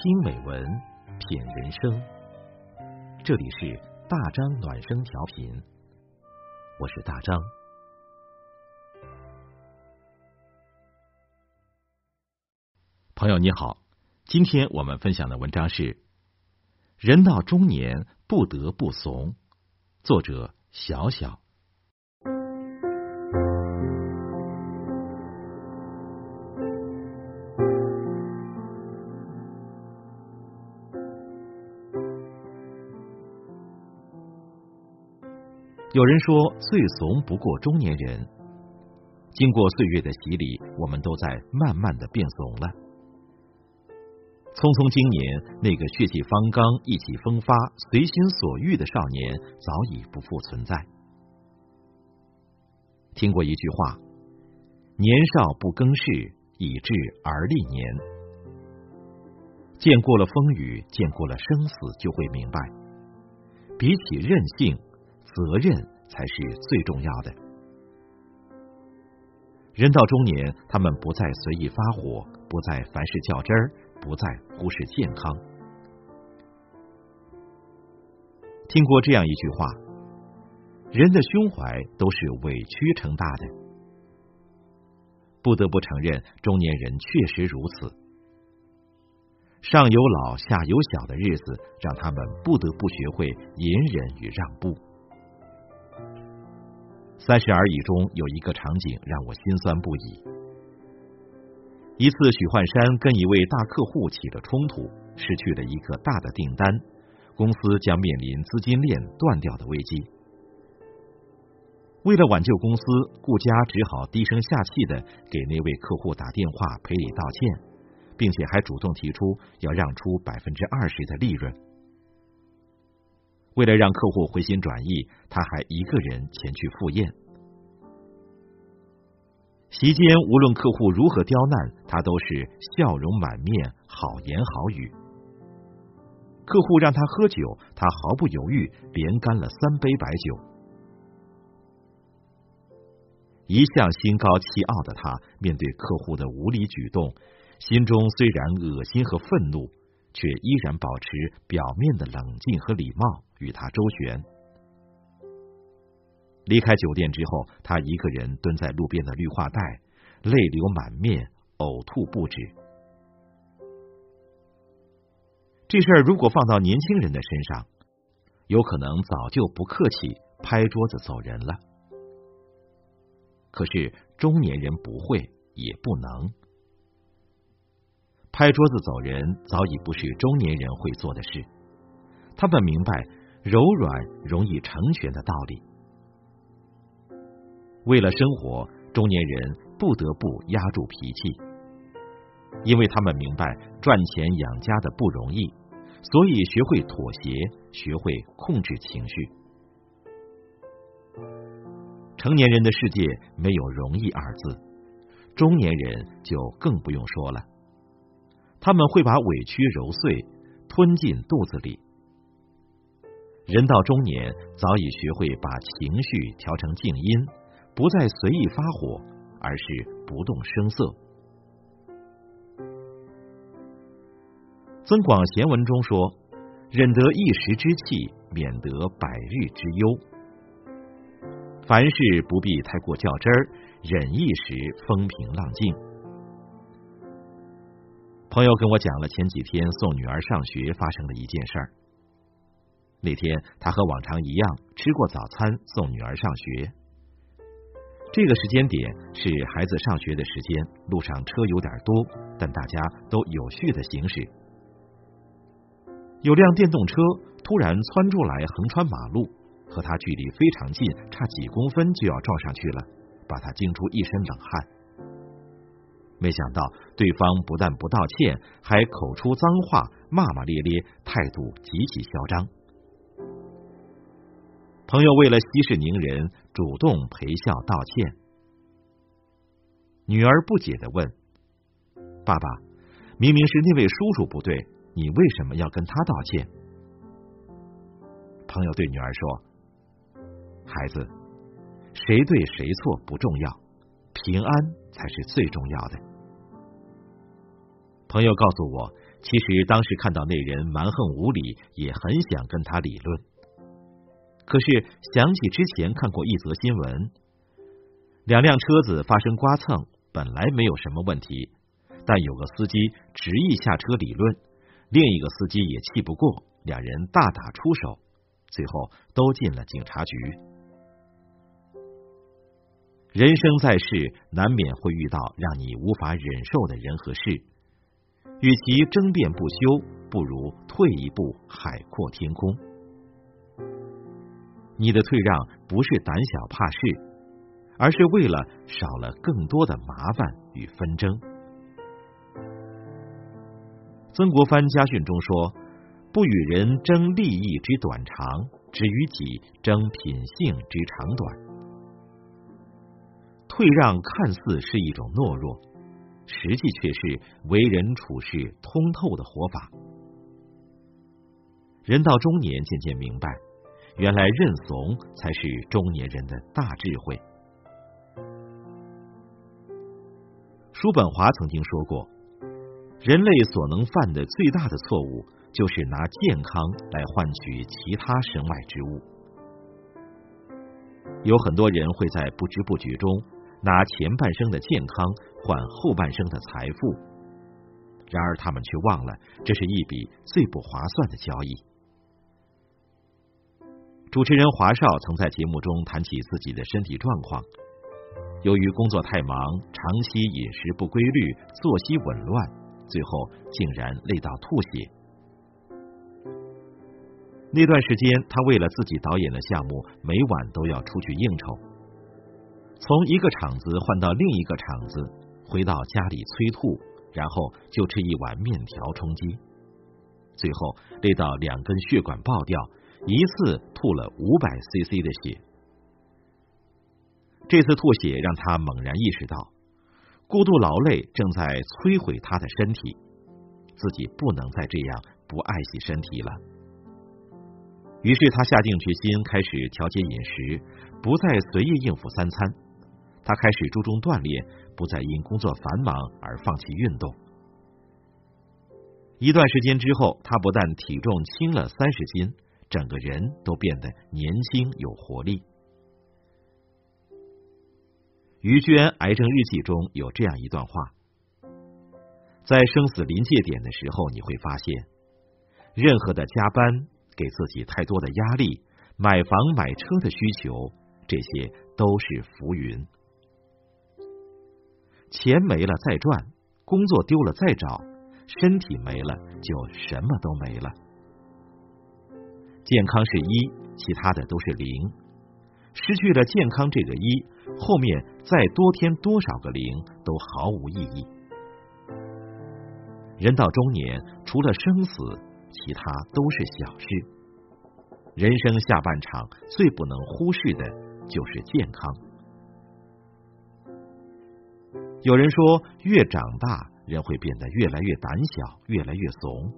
听美文，品人生。这里是大张暖声调频，我是大张。朋友你好，今天我们分享的文章是《人到中年不得不怂》，作者小小。有人说，最怂不过中年人。经过岁月的洗礼，我们都在慢慢的变怂了。匆匆经年，那个血气方刚、意气风发、随心所欲的少年早已不复存在。听过一句话：“年少不更事，以致而立年。”见过了风雨，见过了生死，就会明白，比起任性。责任才是最重要的。人到中年，他们不再随意发火，不再凡事较真儿，不再忽视健康。听过这样一句话：人的胸怀都是委屈撑大的。不得不承认，中年人确实如此。上有老下有小的日子，让他们不得不学会隐忍与让步。三十而已中有一个场景让我心酸不已。一次，许幻山跟一位大客户起了冲突，失去了一个大的订单，公司将面临资金链断掉的危机。为了挽救公司，顾佳只好低声下气的给那位客户打电话赔礼道歉，并且还主动提出要让出百分之二十的利润。为了让客户回心转意，他还一个人前去赴宴。席间，无论客户如何刁难，他都是笑容满面，好言好语。客户让他喝酒，他毫不犹豫，连干了三杯白酒。一向心高气傲的他，面对客户的无理举动，心中虽然恶心和愤怒。却依然保持表面的冷静和礼貌，与他周旋。离开酒店之后，他一个人蹲在路边的绿化带，泪流满面，呕吐不止。这事儿如果放到年轻人的身上，有可能早就不客气，拍桌子走人了。可是中年人不会，也不能。拍桌子走人早已不是中年人会做的事，他们明白柔软容易成全的道理。为了生活，中年人不得不压住脾气，因为他们明白赚钱养家的不容易，所以学会妥协，学会控制情绪。成年人的世界没有容易二字，中年人就更不用说了。他们会把委屈揉碎，吞进肚子里。人到中年，早已学会把情绪调成静音，不再随意发火，而是不动声色。增广贤文中说：“忍得一时之气，免得百日之忧。凡事不必太过较真儿，忍一时风平浪静。”朋友跟我讲了前几天送女儿上学发生的一件事儿。那天他和往常一样吃过早餐，送女儿上学。这个时间点是孩子上学的时间，路上车有点多，但大家都有序的行驶。有辆电动车突然窜出来横穿马路，和他距离非常近，差几公分就要撞上去了，把他惊出一身冷汗。没想到对方不但不道歉，还口出脏话，骂骂咧咧，态度极其嚣张。朋友为了息事宁人，主动陪笑道歉。女儿不解的问：“爸爸，明明是那位叔叔不对，你为什么要跟他道歉？”朋友对女儿说：“孩子，谁对谁错不重要，平安才是最重要的。”朋友告诉我，其实当时看到那人蛮横无理，也很想跟他理论。可是想起之前看过一则新闻，两辆车子发生刮蹭，本来没有什么问题，但有个司机执意下车理论，另一个司机也气不过，两人大打出手，最后都进了警察局。人生在世，难免会遇到让你无法忍受的人和事。与其争辩不休，不如退一步，海阔天空。你的退让不是胆小怕事，而是为了少了更多的麻烦与纷争。曾国藩家训中说：“不与人争利益之短长，只与己争品性之长短。”退让看似是一种懦弱。实际却是为人处事通透的活法。人到中年，渐渐明白，原来认怂才是中年人的大智慧。叔本华曾经说过，人类所能犯的最大的错误，就是拿健康来换取其他身外之物。有很多人会在不知不觉中。拿前半生的健康换后半生的财富，然而他们却忘了，这是一笔最不划算的交易。主持人华少曾在节目中谈起自己的身体状况，由于工作太忙，长期饮食不规律，作息紊乱，最后竟然累到吐血。那段时间，他为了自己导演的项目，每晚都要出去应酬。从一个场子换到另一个场子，回到家里催吐，然后就吃一碗面条充饥，最后累到两根血管爆掉，一次吐了五百 CC 的血。这次吐血让他猛然意识到，过度劳累正在摧毁他的身体，自己不能再这样不爱惜身体了。于是他下定决心，开始调节饮食，不再随意应付三餐。他开始注重锻炼，不再因工作繁忙而放弃运动。一段时间之后，他不但体重轻了三十斤，整个人都变得年轻有活力。于娟癌症日记中有这样一段话：在生死临界点的时候，你会发现，任何的加班、给自己太多的压力、买房买车的需求，这些都是浮云。钱没了再赚，工作丢了再找，身体没了就什么都没了。健康是一，其他的都是零。失去了健康这个一，后面再多添多少个零都毫无意义。人到中年，除了生死，其他都是小事。人生下半场最不能忽视的就是健康。有人说，越长大，人会变得越来越胆小，越来越怂。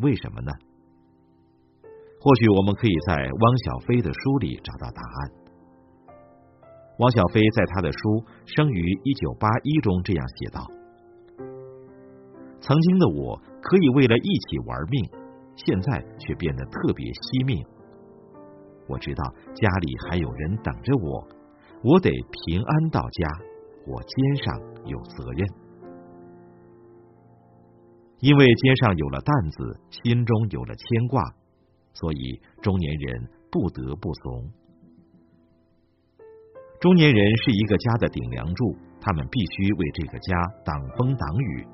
为什么呢？或许我们可以在汪小菲的书里找到答案。汪小菲在他的书《生于一九八一》中这样写道：“曾经的我可以为了一起玩命，现在却变得特别惜命。我知道家里还有人等着我，我得平安到家。”我肩上有责任，因为肩上有了担子，心中有了牵挂，所以中年人不得不怂。中年人是一个家的顶梁柱，他们必须为这个家挡风挡雨。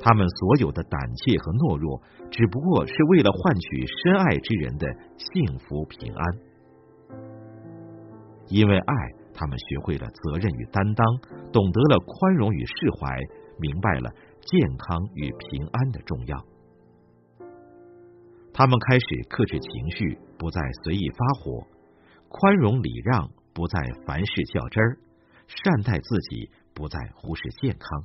他们所有的胆怯和懦弱，只不过是为了换取深爱之人的幸福平安，因为爱。他们学会了责任与担当，懂得了宽容与释怀，明白了健康与平安的重要。他们开始克制情绪，不再随意发火；宽容礼让，不再凡事较真儿；善待自己，不再忽视健康。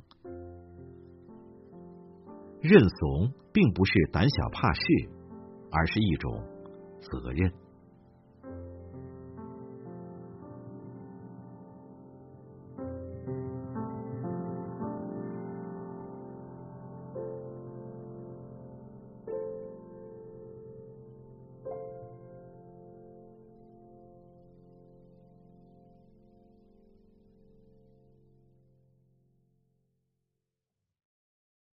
认怂并不是胆小怕事，而是一种责任。